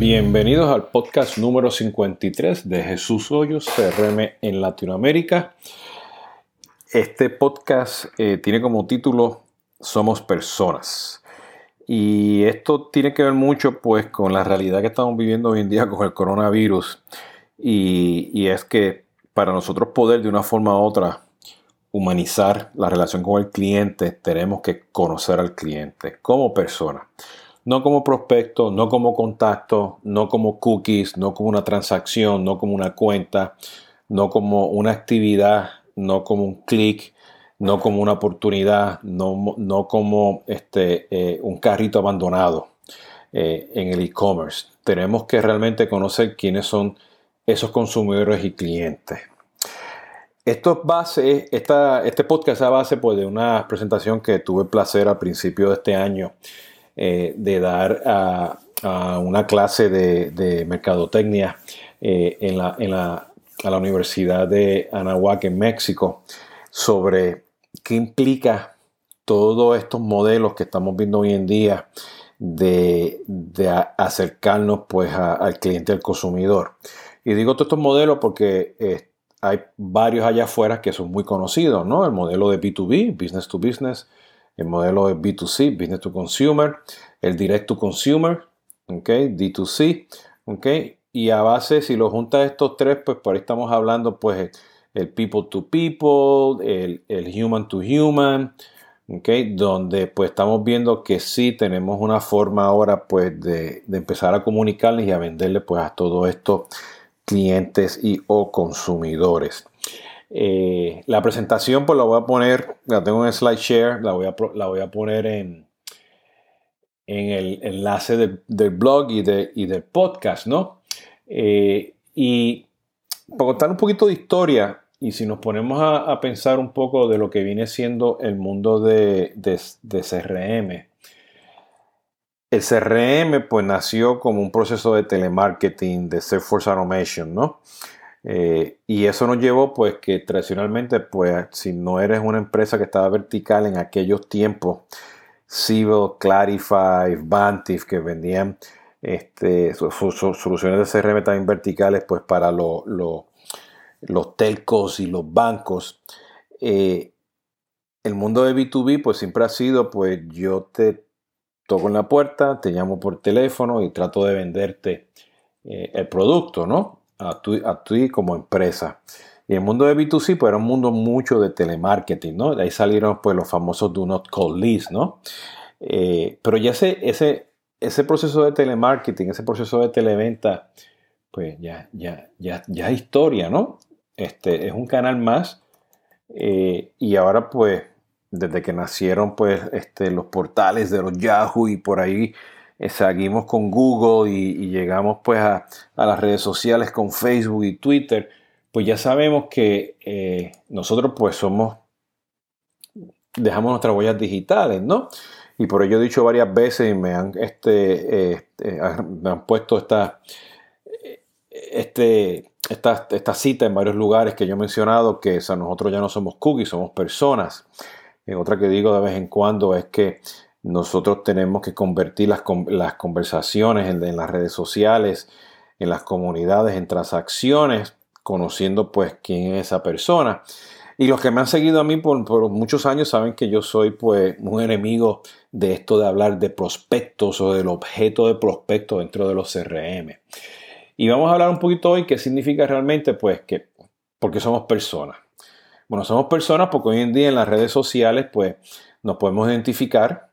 Bienvenidos al podcast número 53 de Jesús Hoyos, CRM en Latinoamérica. Este podcast eh, tiene como título Somos Personas. Y esto tiene que ver mucho pues con la realidad que estamos viviendo hoy en día con el coronavirus. Y, y es que para nosotros poder de una forma u otra humanizar la relación con el cliente, tenemos que conocer al cliente como persona no como prospecto, no como contacto, no como cookies, no como una transacción, no como una cuenta, no como una actividad, no como un clic, no como una oportunidad, no, no como este, eh, un carrito abandonado eh, en el e-commerce. Tenemos que realmente conocer quiénes son esos consumidores y clientes. Esto es base, este podcast es a base pues, de una presentación que tuve placer al principio de este año eh, de dar a, una clase de, mercadotecnia eh, en, la, a la Universidad de Anahuac en México sobre qué implica todos estos modelos que estamos viendo hoy en día de, acercarnos pues al cliente, al consumidor. Y digo todos estos modelos porque eh, hay varios allá afuera que son muy conocidos, ¿no? El modelo de B2B, Business to Business, el modelo de B2C, Business to Consumer, el Direct to Consumer, okay, D2C, okay, y a base, si lo juntas estos tres, pues por ahí estamos hablando, pues el People to People, el, Human to Human, okay, donde pues estamos viendo que sí tenemos una forma ahora pues de, empezar a comunicarles y a venderle pues a todos estos clientes y o consumidores. Eh, la presentación pues la voy a poner, la tengo en SlideShare, la voy a, la voy a poner en, en el enlace del, blog y, de, del podcast, ¿no? Eh, y para contar un poquito de historia, y si nos ponemos a, pensar un poco de lo que viene siendo el mundo de, de, CRM, el CRM pues nació como un proceso de telemarketing, de Salesforce Automation, ¿no? Eh, y eso nos llevó pues que tradicionalmente pues si no eres una empresa que estaba vertical en aquellos tiempos, Civil, Clarify, Vantif que vendían este, soluciones de CRM también verticales pues para los telcos y los bancos. Eh, el mundo de B2B pues siempre ha sido pues yo te toco en la puerta, te llamo por teléfono y trato de venderte eh, el producto, ¿no? A ti como empresa. Y el mundo de B2C pues era un mundo mucho de telemarketing, ¿no? De ahí salieron pues los famosos do not call list, ¿no? Eh, pero ya ese, ese, ese proceso de telemarketing, ese proceso de televenta, pues ya, ya, ya, ya es historia, ¿no? Este, es un canal más. Eh, y ahora pues, desde que nacieron pues este, los portales de los Yahoo y por ahí seguimos con Google y, llegamos pues a, las redes sociales con Facebook y Twitter, pues ya sabemos que eh, nosotros pues somos, dejamos nuestras huellas digitales, ¿no? Y por ello he dicho varias veces y me han, este, eh, me han puesto esta, este, esta, esta, cita en varios lugares que yo he mencionado, que nosotros ya no somos cookies, somos personas. Otra que digo de vez en cuando es que nosotros tenemos que convertir las, conversaciones en, las redes sociales, en las comunidades, en transacciones, conociendo pues quién es esa persona. Y los que me han seguido a mí por, muchos años saben que yo soy pues un enemigo de esto de hablar de prospectos o del objeto de prospecto dentro de los CRM. Y vamos a hablar un poquito hoy qué significa realmente pues que, porque somos personas. Bueno, somos personas porque hoy en día en las redes sociales pues nos podemos identificar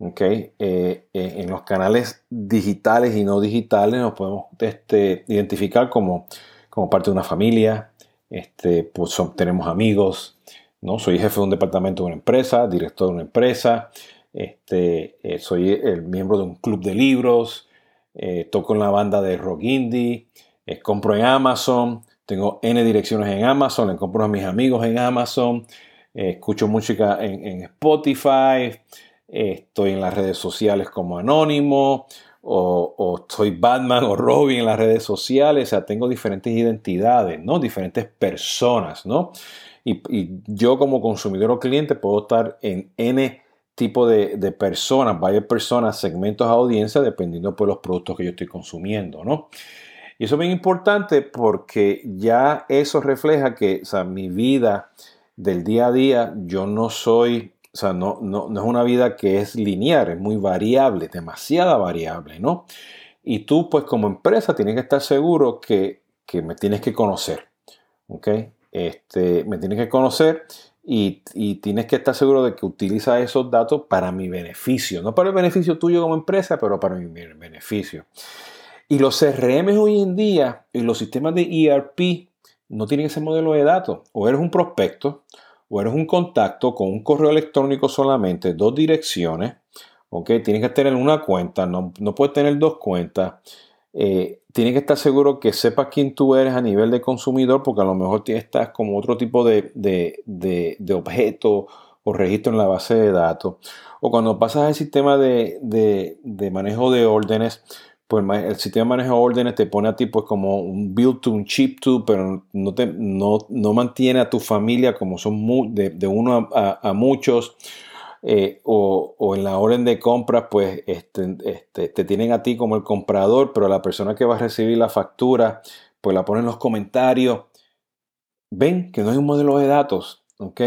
Okay. Eh, eh, en los canales digitales y no digitales nos podemos este, identificar como, como, parte de una familia, este, pues tenemos amigos, ¿no? soy jefe de un departamento de una empresa, director de una empresa, este, eh, soy el miembro de un club de libros, toco en la banda de rock indie, compro en Amazon, tengo N direcciones en Amazon, le compro a mis amigos en Amazon, escucho música en Spotify, estoy en las redes sociales como Anónimo, o, o, soy Batman o Robin en las redes sociales, o sea, tengo diferentes identidades, ¿no? Diferentes personas, ¿no? Y, yo como consumidor o cliente puedo estar en N tipo de, personas, varias personas, segmentos de audiencia, dependiendo por los productos que yo estoy consumiendo, ¿no? Y eso es bien importante porque ya eso refleja que, o sea, mi vida del día a día, yo no soy, o sea, no, no, no es una vida que es lineal, es muy variable, demasiada variable, ¿no? Y tú, pues como empresa, tienes que estar seguro que, que me tienes que conocer, ¿ok? Este, me tienes que conocer y, y, tienes que estar seguro de que utiliza esos datos para mi beneficio, no para el beneficio tuyo como empresa, pero para mi beneficio. Y los CRM hoy en día y los sistemas de ERP no tienen ese modelo de datos. O eres un prospecto, o eres un contacto con un correo electrónico solamente, dos direcciones, ¿ok? Tienes que tener una cuenta, no, no puedes tener dos cuentas. Eh, tienes que estar seguro que sepas quién tú eres a nivel de consumidor, porque a lo mejor estás como otro tipo de, de, objeto o registro en la base de datos. O cuando pasas al sistema de, manejo de órdenes, pues el sistema de manejo de órdenes te pone a ti pues como un build to, un chip to, pero no, te, no, mantiene a tu familia como son de, uno a, muchos. Eh, o, en la orden de compra, pues este, este, te tienen a ti como el comprador, pero la persona que va a recibir la factura, pues la pone en los comentarios. Ven que no hay un modelo de datos, ¿ok?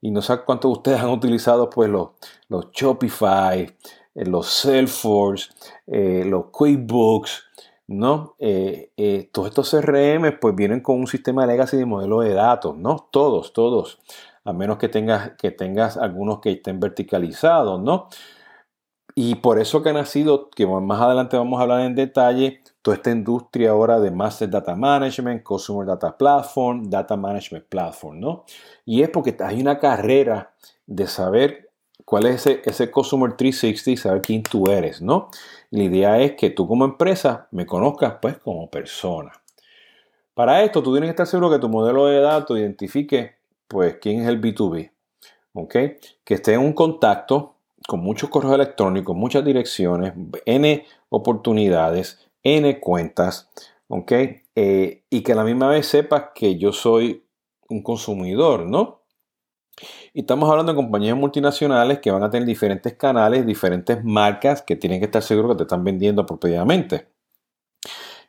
Y no sé cuántos de ustedes han utilizado pues los, los Shopify, los Salesforce, eh, los QuickBooks, ¿no? Eh, todos estos CRM pues vienen con un sistema legacy de modelo de datos, ¿no? Todos, todos, a menos que tengas, que tengas algunos que estén verticalizados, ¿no? Y por eso que ha nacido, que más adelante vamos a hablar en detalle, toda esta industria ahora de Master Data Management, Customer Data Platform, Data Management Platform, ¿no? Y es porque hay una carrera de saber cuál es ese, ese Customer 360 y saber quién tú eres, ¿no? la idea es que tú como empresa me conozcas pues como persona. Para esto tú tienes que estar seguro que tu modelo de datos identifique pues quién es el B2B, ¿ok? Que esté en un contacto con muchos correos electrónicos, muchas direcciones, N oportunidades, N cuentas, ¿ok? Eh, y que a la misma vez sepas que yo soy un consumidor, ¿no? Y estamos hablando de compañías multinacionales que van a tener diferentes canales, diferentes marcas que tienen que estar seguros que te están vendiendo apropiadamente.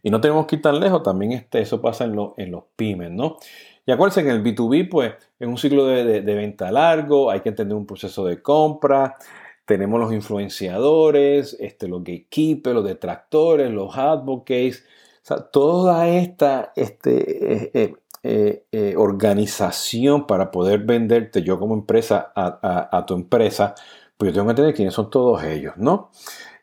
Y no tenemos que ir tan lejos, también este, eso pasa en, en los pymes, ¿no? Y acuérdense que en el B2B, pues, es un ciclo de, venta largo, hay que entender un proceso de compra, tenemos los influenciadores, este, los gatekeepers, los detractores, los advocates, o sea, toda esta este, eh, eh, eh, eh, organización para poder venderte yo como empresa a, tu empresa, pues yo tengo que entender quiénes son todos ellos, ¿no?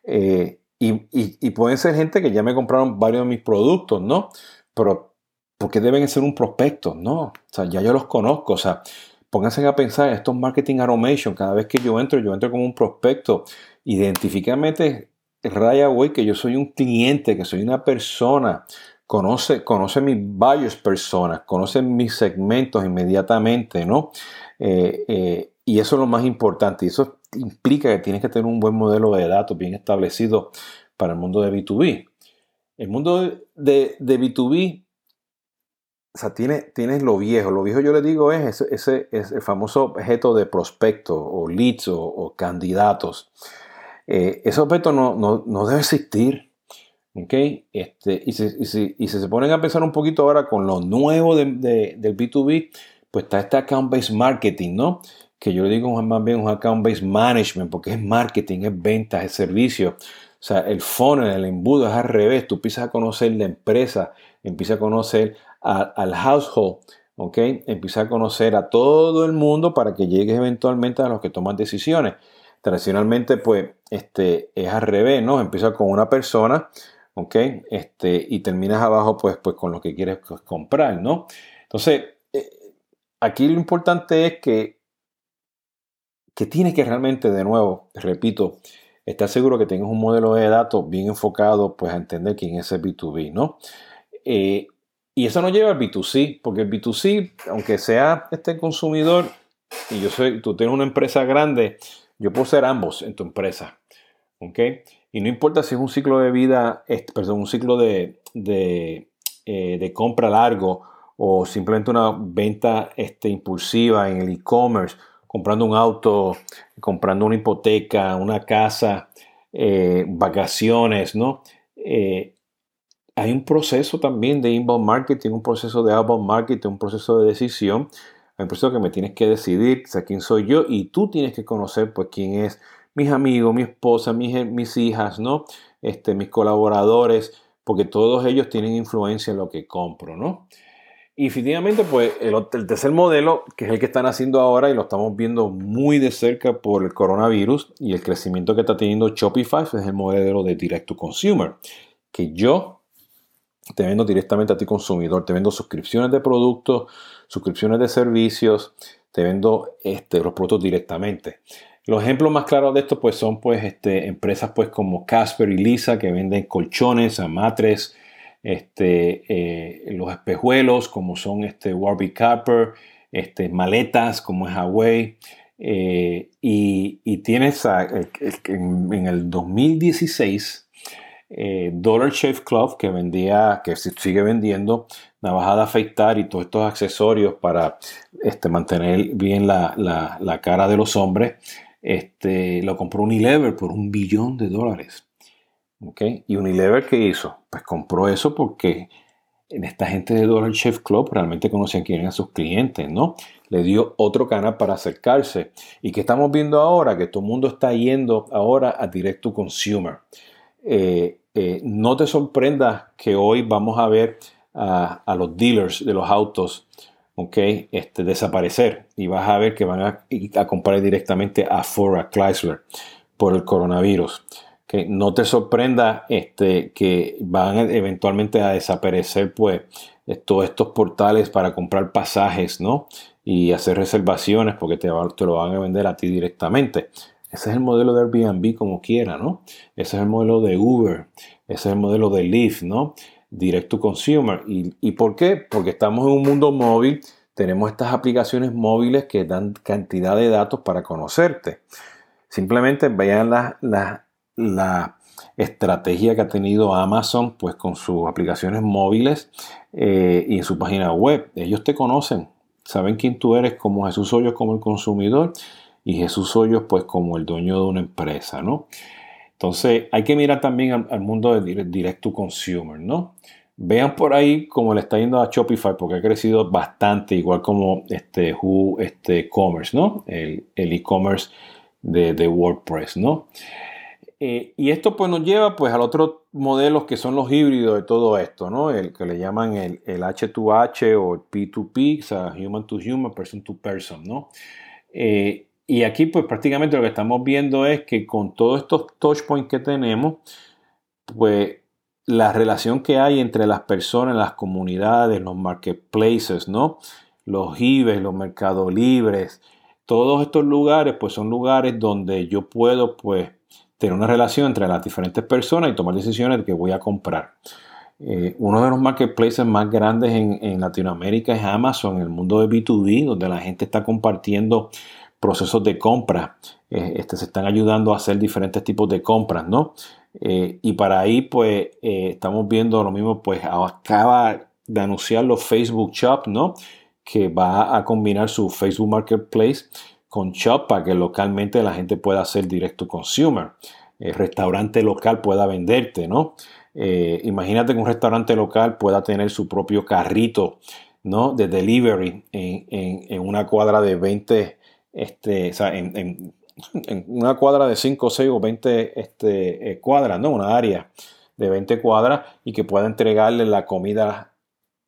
Eh, y, pueden ser gente que ya me compraron varios de mis productos, ¿no? Pero ¿por qué deben ser un prospecto? No, o sea, ya yo los conozco, o sea, pónganse a pensar, estos marketing automation, cada vez que yo entro, yo entro como un prospecto, identifícamente raya, güey, que yo soy un cliente, que soy una persona, conoce, conoce mis varias personas, conoce mis segmentos inmediatamente, ¿no? Eh, eh, y eso es lo más importante. Y eso implica que tienes que tener un buen modelo de datos bien establecido para el mundo de B2B. El mundo de, de B2B, o sea, tienes, tienes lo viejo. Lo viejo yo le digo es ese, es el famoso objeto de prospecto o leads o, candidatos. Eh, ese objeto no, no, no debe existir. Este, y, si, se ponen a pensar un poquito ahora con lo nuevo del B2B, pues está este account-based marketing, ¿no? Que yo le digo más bien un account-based management, porque es marketing, es ventas, es servicio. O sea, el funnel, el embudo es al revés. Tú empiezas a conocer la empresa, empiezas a conocer al household, ¿ok? Empiezas a conocer a todo el mundo para que llegues eventualmente a los que toman decisiones. Tradicionalmente, pues, este, es al revés, ¿no? Empieza con una persona, ¿ok? Este, y terminas abajo pues, pues con lo que quieres comprar, ¿no? Entonces, eh, aquí lo importante es que, que tienes que realmente, de nuevo, repito, estar seguro que tengas un modelo de datos bien enfocado pues a entender quién es el B2B, ¿no? Eh, y eso no lleva al B2C, porque el B2C, aunque sea este consumidor, y yo soy, tú tienes una empresa grande, yo puedo ser ambos en tu empresa, ¿ok? Y no importa si es un ciclo de vida, perdón, un ciclo de, eh, de, compra largo o simplemente una venta este, impulsiva en el e-commerce comprando un auto, comprando una hipoteca, una casa, eh, vacaciones, ¿no? Eh, hay un proceso también de inbound marketing, un proceso de outbound marketing, un proceso de decisión. Hay un proceso que me tienes que decidir, o quién soy yo y tú tienes que conocer pues quién es mis amigos, mi esposa, mis, mis hijas, ¿no? Este, mis colaboradores, porque todos ellos tienen influencia en lo que compro, ¿no? Y definitivamente, pues el, tercer modelo, que es el que están haciendo ahora y lo estamos viendo muy de cerca por el coronavirus y el crecimiento que está teniendo Shopify, es el modelo de direct to consumer, que yo te vendo directamente a ti consumidor, te vendo suscripciones de productos, suscripciones de servicios, te vendo este, los productos directamente. Los ejemplos más claros de esto pues son pues este, empresas pues como Casper y Lisa que venden colchones, amatres, este, eh, los espejuelos como son este Warby Copper, este, maletas como es Huawei eh, y, tienes en, el 2016 eh, Dollar Shave Club que vendía, que sigue vendiendo navaja de afeitar y todos estos accesorios para mantener bien la cara de los hombres este, lo compró Unilever por un billón de dólares. ¿okay? ¿Y Unilever qué hizo? Pues compró eso porque en esta gente de Dollar Chef Club realmente conocían quién eran sus clientes, ¿no? Le dio otro canal para acercarse. ¿Y qué estamos viendo ahora? Que todo el mundo está yendo ahora a Direct to Consumer. Eh, eh, no te sorprendas que hoy vamos a ver a, a los dealers de los autos ¿ok? Este, desaparecer y vas a ver que van a, a comprar directamente a Ford, a Chrysler por el coronavirus. Que no te sorprenda este, que van eventualmente a desaparecer pues todos estos portales para comprar pasajes, ¿no? Y hacer reservaciones porque te, te lo van a vender a ti directamente. Ese es el modelo de Airbnb como quiera, ¿no? Ese es el modelo de Uber, ese es el modelo de Lyft, ¿no? Direct to consumer. ¿Y, por qué? Porque estamos en un mundo móvil, tenemos estas aplicaciones móviles que dan cantidad de datos para conocerte. Simplemente vean la, la, estrategia que ha tenido Amazon pues con sus aplicaciones móviles eh, y en su página web. Ellos te conocen, saben quién tú eres como Jesús Hoyos como el consumidor y Jesús Hoyos pues como el dueño de una empresa, ¿no? Entonces hay que mirar también al, mundo de direct to consumer, ¿no? Vean por ahí cómo le está yendo a Shopify porque ha crecido bastante, igual como este Who, este Commerce, ¿no? El e-commerce de, WordPress, ¿no? Eh, y esto pues nos lleva pues al otro modelo que son los híbridos de todo esto, ¿no? El que le llaman el, H2H o el P2P, o sea, Human to Human, Person to Person, ¿no? Eh, y aquí pues prácticamente lo que estamos viendo es que con todos estos touch points que tenemos, pues la relación que hay entre las personas, las comunidades, los marketplaces, ¿no? Los IBES, los mercados libres, todos estos lugares pues son lugares donde yo puedo pues tener una relación entre las diferentes personas y tomar decisiones de que voy a comprar. Eh, uno de los marketplaces más grandes en, en Latinoamérica es Amazon, el mundo de B2B, donde la gente está compartiendo procesos de compra. Eh, este, se están ayudando a hacer diferentes tipos de compras, ¿no? Eh, y para ahí, pues, eh, estamos viendo lo mismo, pues, acaba de anunciar los Facebook Shop, ¿no? Que va a combinar su Facebook Marketplace con Shop para que localmente la gente pueda hacer directo consumer. El restaurante local pueda venderte, ¿no? imagínate que un restaurante local pueda tener su propio carrito, ¿no? De delivery en, en una cuadra de 20 este, en, una cuadra de 5, 6 o 20 este, eh, cuadras, ¿no? Una área de 20 cuadras y que pueda entregarle la comida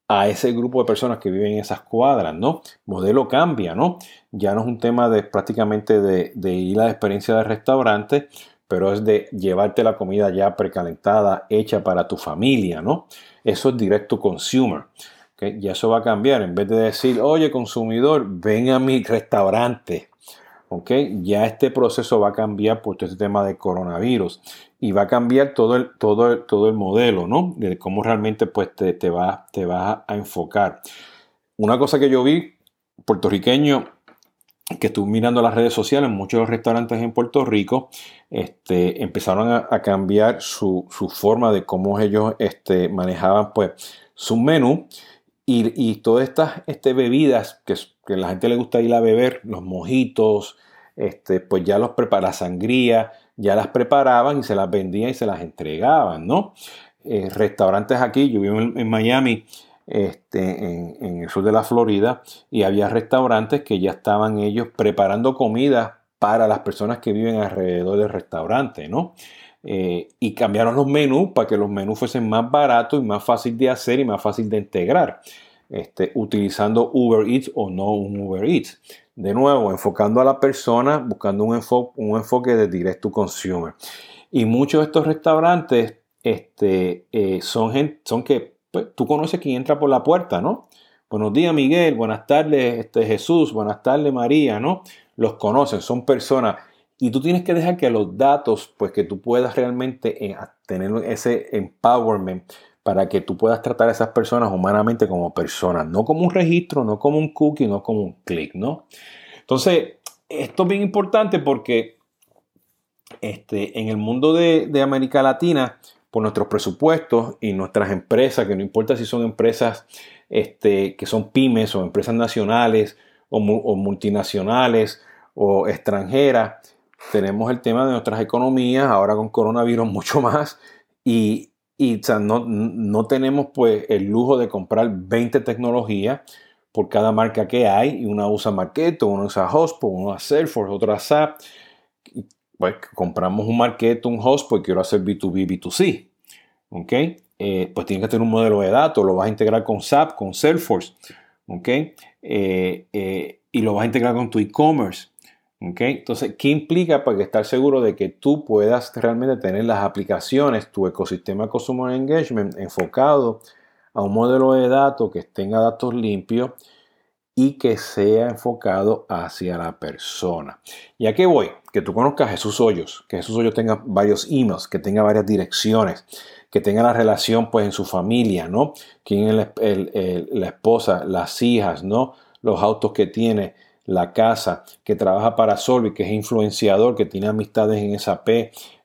a ese grupo de personas que viven en esas cuadras, ¿no? Modelo cambia, ¿no? Ya no es un tema de prácticamente de, ir a la experiencia de restaurante, pero es de llevarte la comida ya precalentada, hecha para tu familia, ¿no? Eso es directo consumer. Ya eso va a cambiar. En vez de decir, oye, consumidor, ven a mi restaurante. ¿okay? Ya este proceso va a cambiar por todo este tema de coronavirus. Y va a cambiar todo el, todo todo el modelo, ¿no? De cómo realmente pues, te, te vas te va a enfocar. Una cosa que yo vi, puertorriqueño, que estuve mirando las redes sociales, muchos restaurantes en Puerto Rico este, empezaron a, cambiar su, su, forma de cómo ellos este, manejaban pues, su menú Y, todas estas este, bebidas que, que la gente le gusta ir a beber, los mojitos, este, pues ya los prepara, sangría, ya las preparaban y se las vendían y se las entregaban, ¿no? Eh, restaurantes aquí, yo vivo en, Miami, este, en, el sur de la Florida, y había restaurantes que ya estaban ellos preparando comida para las personas que viven alrededor del restaurante, ¿no? Eh, y cambiaron los menús para que los menús fuesen más baratos y más fácil de hacer y más fácil de integrar, este, utilizando Uber Eats o no un Uber Eats. De nuevo, enfocando a la persona, buscando un, un enfoque de direct to consumer. Y muchos de estos restaurantes este, eh, son, gente, son que pues, tú conoces quién entra por la puerta, ¿no? Buenos días, Miguel. Buenas tardes, este, Jesús. Buenas tardes, María, ¿no? Los conocen, son personas. Y tú tienes que dejar que los datos, pues que tú puedas realmente eh, tener ese empowerment para que tú puedas tratar a esas personas humanamente como personas, no como un registro, no como un cookie, no como un clic, ¿no? Entonces, esto es bien importante porque este, en el mundo de, de América Latina, por nuestros presupuestos y nuestras empresas, que no importa si son empresas este, que son pymes o empresas nacionales o, multinacionales o extranjeras, tenemos el tema de nuestras economías, ahora con coronavirus mucho más, y, y no, no, tenemos pues el lujo de comprar 20 tecnologías por cada marca que hay, y una usa Marketo, una usa Hotspot, una usa Salesforce, otra SAP, pues compramos un Marketo, un Hotspot quiero hacer B2B, B2C, ¿ok? Eh, pues tiene que tener un modelo de datos, lo vas a integrar con SAP, con Salesforce, ¿ok? Eh, eh, y lo vas a integrar con tu e-commerce. Entonces, ¿qué implica para estar seguro de que tú puedas realmente tener las aplicaciones, tu ecosistema de Customer Engagement enfocado a un modelo de datos que tenga datos limpios y que sea enfocado hacia la persona? ¿Y a qué voy? Que tú conozcas a Jesús Hoyos, que Jesús Hoyos tenga varios emails, que tenga varias direcciones, que tenga la relación pues en su familia, ¿no? Quién es la esposa, las hijas, ¿no? Los autos que tiene la casa, que trabaja para Solvi, que es influenciador, que tiene amistades en SAP,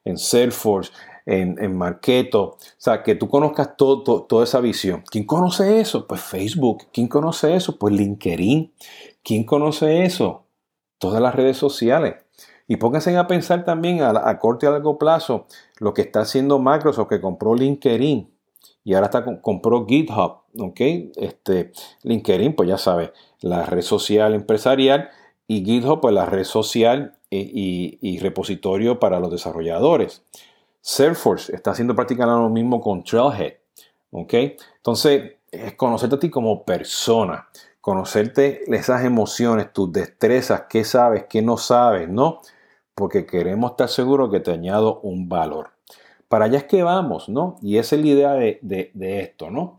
en Salesforce, en, en Marketo. O sea, que tú conozcas todo, toda esa visión. ¿Quién conoce eso? Pues Facebook. ¿Quién conoce eso? Pues LinkedIn. ¿Quién conoce eso? Todas las redes sociales. Y pónganse a pensar también a, a corto y a largo plazo lo que está haciendo Microsoft, que compró LinkedIn y ahora está, compró GitHub, ¿ok? Este, LinkedIn, pues ya sabes, la red social empresarial y GitHub, pues la red social y, repositorio para los desarrolladores. Salesforce está haciendo prácticamente lo mismo con Trailhead, ¿ok? Entonces, es conocerte a ti como persona, conocerte esas emociones, tus destrezas, qué sabes, qué no sabes, ¿no? Porque queremos estar seguros que te añado un valor para allá es que vamos, ¿no? Y esa es la idea de, esto, ¿no?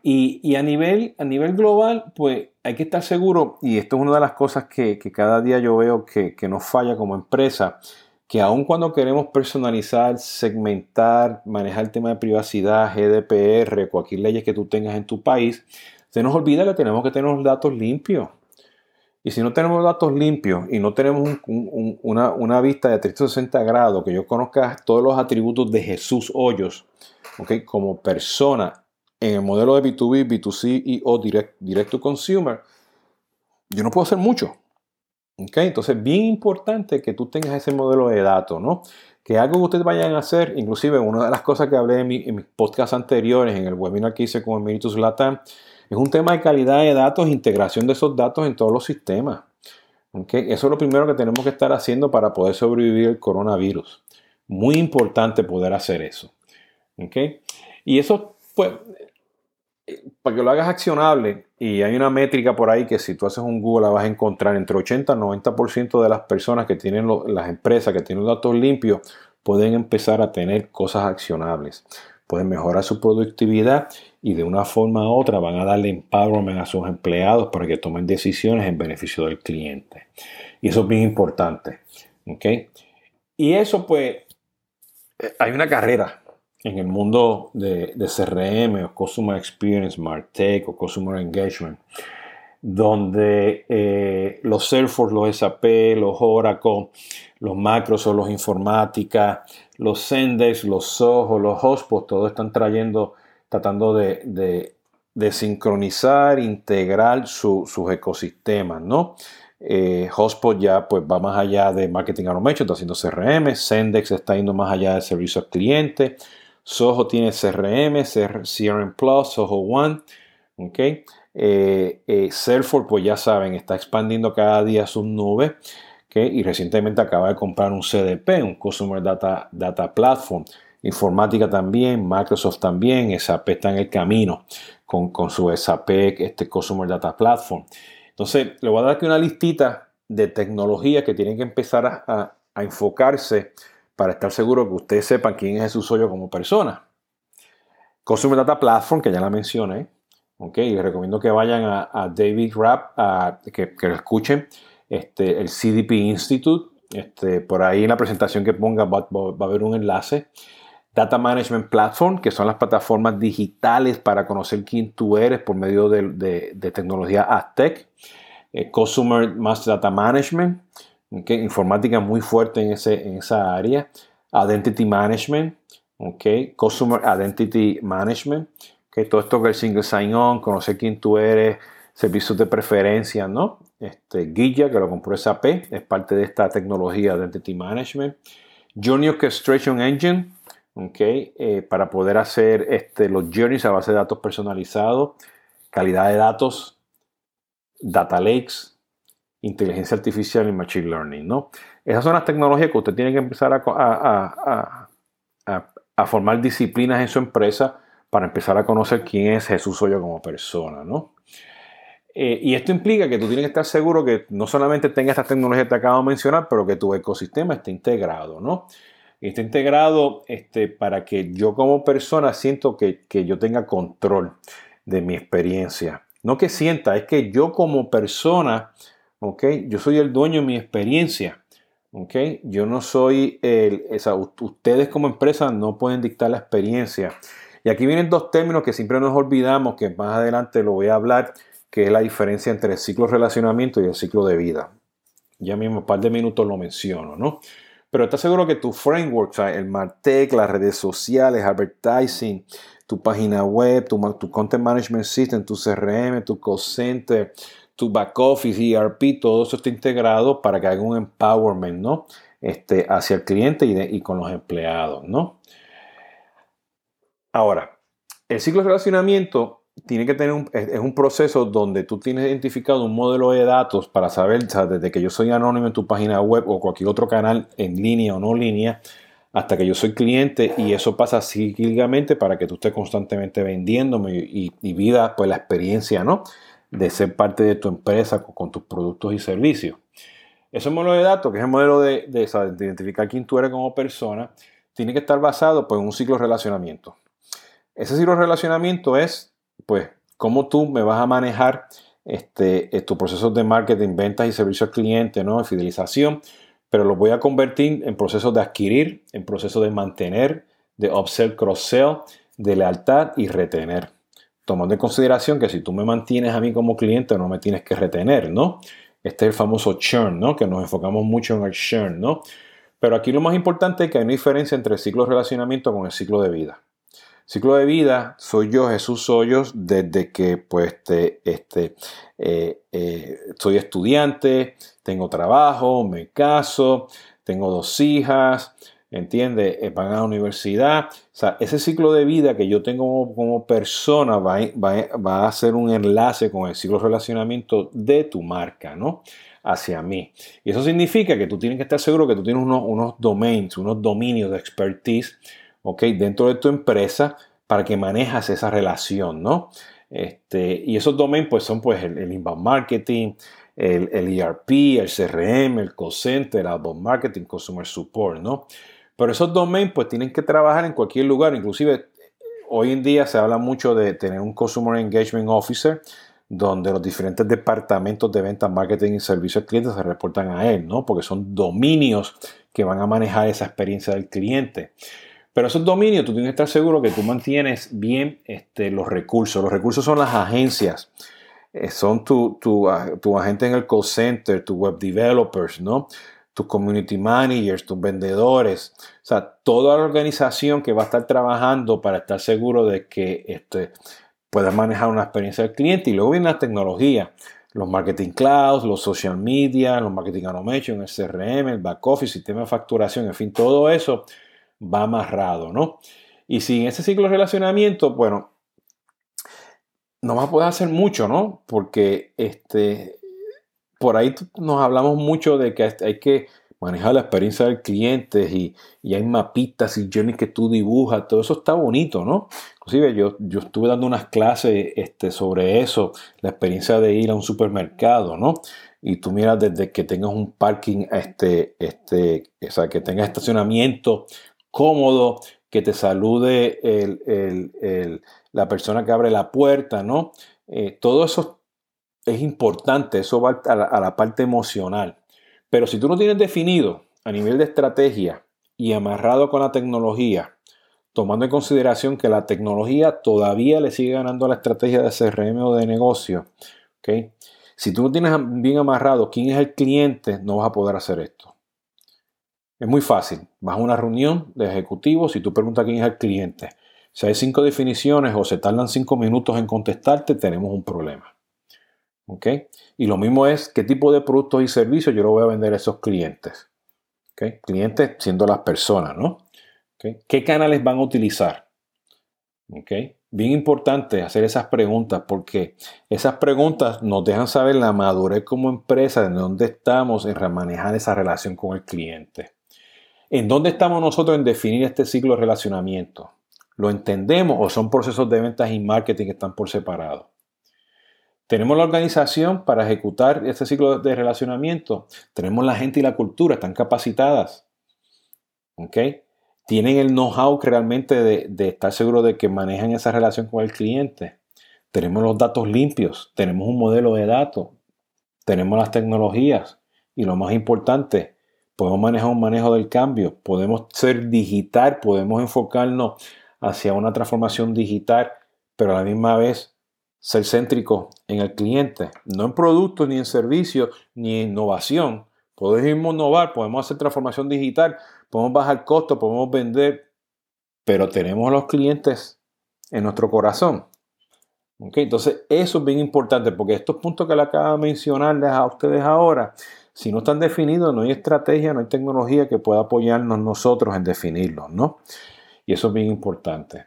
Y, a, nivel, a nivel global, pues hay que estar seguro, y esto es una de las cosas que, cada día yo veo que, que nos falla como empresa, que aun cuando queremos personalizar, segmentar, manejar el tema de privacidad, GDPR, cualquier ley que tú tengas en tu país, se nos olvida que tenemos que tener los datos limpios. Y si no tenemos datos limpios y no tenemos una, vista de 360 grados, que yo conozca todos los atributos de Jesús Hoyos, ¿okay? como persona en el modelo de B2B, B2C y o direct, to consumer, yo no puedo hacer mucho. ¿okay? Entonces, bien importante que tú tengas ese modelo de datos, ¿no? Que algo que ustedes vayan a hacer, inclusive una de las cosas que hablé en, en mis podcasts anteriores, en el webinar que hice con Emeritus Latam, es un tema de calidad de datos, integración de esos datos en todos los sistemas. Eso es lo primero que tenemos que estar haciendo para poder sobrevivir el coronavirus. Muy importante poder hacer eso. Y eso, pues, para que lo hagas accionable, y hay una métrica por ahí que si tú haces un Google la vas a encontrar entre 80 y 90% de las personas que tienen las empresas que tienen datos limpios pueden empezar a tener cosas accionables pueden mejorar su productividad y de una forma u otra van a darle empowerment a sus empleados para que tomen decisiones en beneficio del cliente. Y eso es bien importante. ¿ok? Y eso pues, eh, hay una carrera en el mundo de, CRM o Customer Experience, MarTech o Customer Engagement, donde eh, los Salesforce, los SAP, los Oracle, los Microsoft, los Informática, los Sendex, los Soho, los Hotspots, todos están trayendo, tratando de, sincronizar, integrar sus ecosistemas, ¿no? Eh, ya pues va más allá de Marketing Automation, está haciendo CRM, Sendex está yendo más allá de servicio al cliente, Soho tiene CRM, CRM Plus, Soho One, ¿ok? Eh, eh, Salesforce pues ya saben, está expandiendo cada día sus nubes, Y recientemente acaba de comprar un CDP, un Customer Data, Data Platform. Informática también, Microsoft también, SAP está en el camino con, con su SAP, este Customer Data Platform. Entonces, le voy a dar aquí una listita de tecnologías que tienen que empezar a, enfocarse para estar seguro que ustedes sepan quién es Jesús Hoyo como persona. Customer Data Platform, que ya la mencioné, ¿ok? Y les recomiendo que vayan a, David Rapp, que, que, lo escuchen, este, el CDP Institute, este, por ahí en la presentación que ponga va, a haber un enlace. Data Management Platform, que son las plataformas digitales para conocer quién tú eres por medio de, tecnología Aztec. Eh, Customer Master Data Management, okay, informática muy fuerte en, esa área. Identity Management, okay, Customer Identity Management, okay, todo esto que el Single Sign-On, conocer quién tú eres, servicios de preferencia, ¿no? Este, Guilla, que lo compró SAP, es parte de esta tecnología Identity Management. Journey Orchestration Engine, okay, eh, para poder hacer este, los journeys a base de datos personalizados, calidad de datos, data lakes, inteligencia artificial y machine learning. ¿no? Esas son las tecnologías que usted tiene que empezar a, a, formar disciplinas en su empresa para empezar a conocer quién es Jesús Hoyo como persona. ¿no? Eh, y esto implica que tú tienes que estar seguro que no solamente tenga estas tecnologías que te acabo de mencionar, pero que tu ecosistema esté integrado. ¿no? está integrado este, para que yo como persona siento que, yo tenga control de mi experiencia. No que sienta, es que yo como persona, ¿ok? Yo soy el dueño de mi experiencia, ¿ok? Yo no soy el, esa, ustedes como empresa no pueden dictar la experiencia. Y aquí vienen dos términos que siempre nos olvidamos, que más adelante lo voy a hablar, que es la diferencia entre el ciclo de relacionamiento y el ciclo de vida. Ya mismo un par de minutos lo menciono, ¿no? Pero estás seguro que tu framework, el Martech, las redes sociales, advertising, tu página web, tu, tu content management system, tu CRM, tu call center, tu back office, ERP, todo eso está integrado para que haga un empowerment, ¿no? Este, hacia el cliente y, y con los empleados, ¿no? Ahora, el ciclo de relacionamiento tiene que tener un, es un proceso donde tú tienes identificado un modelo de datos para saber, desde que yo soy anónimo en tu página web o cualquier otro canal en línea o no línea, hasta que yo soy cliente y eso pasa cíclicamente para que tú estés constantemente vendiéndome y, y, vida pues la experiencia, ¿no? De ser parte de tu empresa con, tus productos y servicios. Ese modelo de datos, que es el modelo de, de, de identificar quién tú eres como persona, tiene que estar basado pues, en un ciclo de relacionamiento. Ese ciclo de relacionamiento es pues, cómo tú me vas a manejar este, estos procesos de marketing, ventas y servicio al cliente, ¿no? fidelización, pero los voy a convertir en procesos de adquirir, en procesos de mantener, de upsell, cross-sell, de lealtad y retener. Tomando en consideración que si tú me mantienes a mí como cliente, no me tienes que retener, ¿no? Este es el famoso churn, ¿no? Que nos enfocamos mucho en el churn, ¿no? Pero aquí lo más importante es que hay una diferencia entre el ciclo de relacionamiento con el ciclo de vida. Ciclo de vida, soy yo, Jesús Hoyos, desde que pues este, este eh, eh, soy estudiante, tengo trabajo, me caso, tengo dos hijas, ¿entiendes? Eh, van a la universidad. O sea, ese ciclo de vida que yo tengo como, persona va, va, a ser un enlace con el ciclo de relacionamiento de tu marca, ¿no? Hacia mí. Y eso significa que tú tienes que estar seguro que tú tienes unos, unos domains, unos dominios de expertise Dentro de tu empresa para que manejas esa relación, ¿no? Este, y esos domains pues son pues el, inbound marketing, el, ERP, el CRM, el call center, el outbound marketing, customer support, ¿no? Pero esos domains pues tienen que trabajar en cualquier lugar, inclusive hoy en día se habla mucho de tener un Customer Engagement Officer, donde los diferentes departamentos de venta, marketing y servicio al se reportan a él, ¿no? Porque son dominios que van a manejar esa experiencia del cliente. Pero esos dominios, tú tienes que estar seguro que tú mantienes bien este, los recursos. Los recursos son las agencias, eh, son tu, tu, tu, agente en el call center, tus web developers, ¿no? tus community managers, tus vendedores, o sea, toda la organización que va a estar trabajando para estar seguro de que este, puedas manejar una experiencia del cliente y luego viene la tecnología, los marketing clouds, los social media, los marketing automation, el CRM, el back office, sistema de facturación, en fin, todo eso va amarrado, ¿no? Y sin ese ciclo de relacionamiento, bueno, no vas a poder hacer mucho, ¿no? Porque este, por ahí nos hablamos mucho de que hay que manejar la experiencia del cliente y, hay mapitas y journeys que tú dibujas, todo eso está bonito, ¿no? Inclusive yo, yo estuve dando unas clases este, sobre eso, la experiencia de ir a un supermercado, ¿no? Y tú miras desde que tengas un parking, este, este, o sea, que tengas estacionamiento cómodo, que te salude la persona que abre la puerta, ¿no? Eh, todo eso es importante, eso va a la parte emocional. Pero si tú no tienes definido a nivel de estrategia y amarrado con la tecnología, tomando en consideración que la tecnología todavía le sigue ganando a la estrategia de CRM o de negocio, si tú no tienes bien amarrado quién es el cliente, no vas a poder hacer esto. Es muy fácil. Vas a una reunión de ejecutivos y tú preguntas quién es el cliente. Si hay cinco definiciones o se tardan cinco minutos en contestarte, tenemos un problema. Y lo mismo es qué tipo de productos y servicios yo le voy a vender a esos clientes. Clientes siendo las personas, ¿no? ¿Qué canales van a utilizar? Bien importante hacer esas preguntas porque esas preguntas nos dejan saber la madurez como empresa, de dónde estamos en manejar esa relación con el cliente. ¿En dónde estamos nosotros en definir este ciclo de relacionamiento? ¿Lo entendemos o son procesos de ventas y marketing que están por separado? Tenemos la organización para ejecutar este ciclo de relacionamiento. Tenemos la gente y la cultura, están capacitadas. ¿Ok? Tienen el know-how realmente de, estar seguros de que manejan esa relación con el cliente. Tenemos los datos limpios, tenemos un modelo de datos, tenemos las tecnologías y lo más importante, podemos manejar un manejo del cambio, podemos ser digital, podemos enfocarnos hacia una transformación digital, pero a la misma vez ser céntrico en el cliente, no en productos, ni en servicios, ni en innovación. Podemos innovar, podemos hacer transformación digital, podemos bajar costos, podemos vender, pero tenemos a los clientes en nuestro corazón. Entonces, eso es bien importante porque estos puntos que le acabo de mencionarles a ustedes ahora, si no están definidos, no hay estrategia, no hay tecnología que pueda apoyarnos nosotros en definirlos, ¿no? Y eso es bien importante.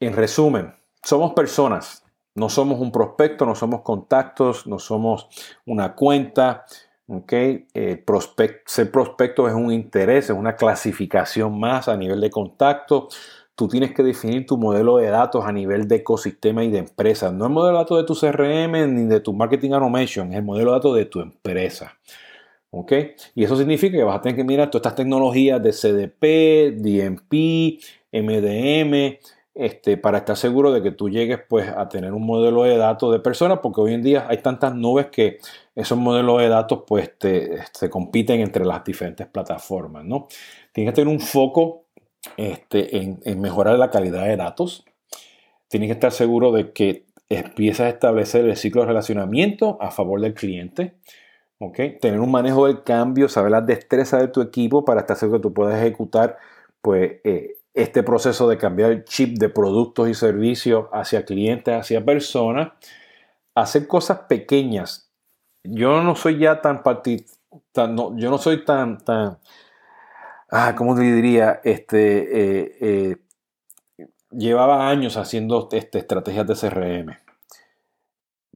En resumen, somos personas, no somos un prospecto, no somos contactos, no somos una cuenta. Okay. Eh, ser prospecto es un interés, es una clasificación más a nivel de contacto. Tú tienes que definir tu modelo de datos a nivel de ecosistema y de empresa. No el modelo de datos de tu CRM ni de tu marketing automation, es el modelo de datos de tu empresa. ¿Okay? Y eso significa que vas a tener que mirar todas estas tecnologías de CDP, DMP, MDM, este, para estar seguro de que tú llegues pues, a tener un modelo de datos de personas, porque hoy en día hay tantas nubes que esos modelos de datos pues, se compiten entre las diferentes plataformas. ¿no? Tienes que tener un foco este, en, mejorar la calidad de datos. Tienes que estar seguro de que empiezas a establecer el ciclo de relacionamiento a favor del cliente. ¿okay? Tener un manejo del cambio, saber las destrezas de tu equipo para estar seguro que tú puedas ejecutar pues, eh, este proceso de cambiar el chip de productos y servicios hacia clientes, hacia personas, hacer cosas pequeñas. Yo no soy ya tan, tan no, yo no soy tan, tan, ah, ¿cómo te diría? Este, eh, eh, llevaba años haciendo este, estrategias de CRM.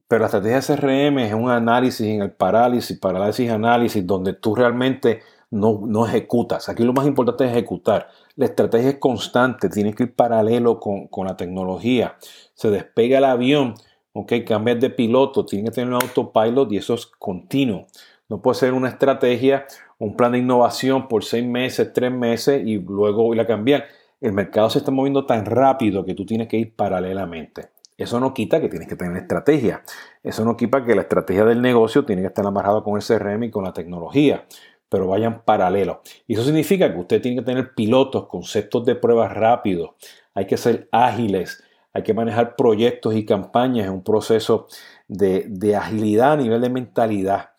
Pero la estrategia de CRM es un análisis en el parálisis, parálisis, análisis, donde tú realmente no, no ejecutas. Aquí lo más importante es ejecutar. La estrategia es constante, tiene que ir paralelo con, la tecnología. Se despega el avión, ok, cambias de piloto, tiene que tener un autopilot y eso es continuo. No puede ser una estrategia, un plan de innovación por seis meses, tres meses y luego ir a cambiar. El mercado se está moviendo tan rápido que tú tienes que ir paralelamente. Eso no quita que tienes que tener estrategia. Eso no quita que la estrategia del negocio tiene que estar amarrada con el CRM y con la tecnología pero vayan paralelo. Y eso significa que usted tiene que tener pilotos, conceptos de pruebas rápidos, hay que ser ágiles, hay que manejar proyectos y campañas en un proceso de, agilidad a nivel de mentalidad.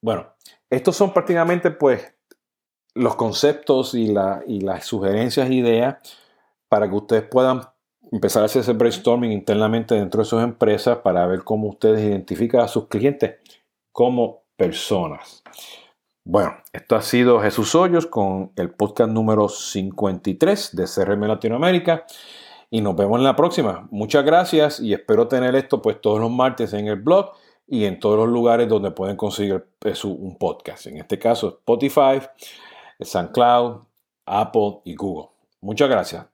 Bueno, estos son prácticamente pues los conceptos y, las sugerencias e ideas para que ustedes puedan empezar a hacer ese brainstorming internamente dentro de sus empresas para ver cómo ustedes identifican a sus clientes como personas. Bueno, esto ha sido Jesús Hoyos con el podcast número 53 de CRM Latinoamérica y nos vemos en la próxima. Muchas gracias y espero tener esto pues todos los martes en el blog y en todos los lugares donde pueden conseguir un podcast. En este caso Spotify, SoundCloud, Apple y Google. Muchas gracias.